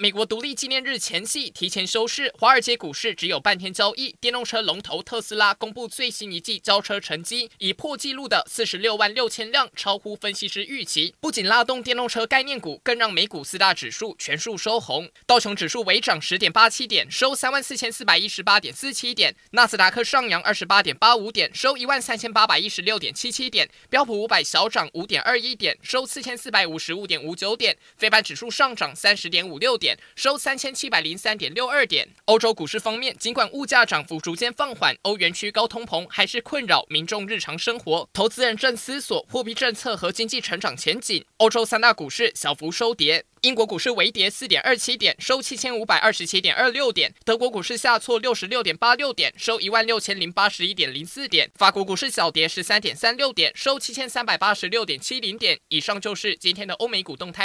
美国独立纪念日前夕提前休市，华尔街股市只有半天交易。电动车龙头特斯拉公布最新一季交车成绩，以破纪录的四十六万六千辆，超乎分析师预期。不仅拉动电动车概念股，更让美股四大指数全数收红。道琼指数微涨十点八七点，收三万四千四百一十八点四七点；纳斯达克上扬二十八点八五点，收一万三千八百一十六点七七点；标普五百小涨五点二一点，收四千四百五十五点五九点；非半指数上涨三十点五六点收三千七百零三点六二点。欧洲股市方面，尽管物价涨幅逐渐放缓，欧元区高通膨还是困扰民众日常生活。投资人正思索货币政策和经济成长前景。欧洲三大股市小幅收跌，英国股市微跌四点二七点，收七千五百二十七点二六点；德国股市下挫六十六点八六点，收一万六千零八十一点零四点；法国股市小跌十三点三六点，收七千三百八十六点七零点。以上就是今天的欧美股动态。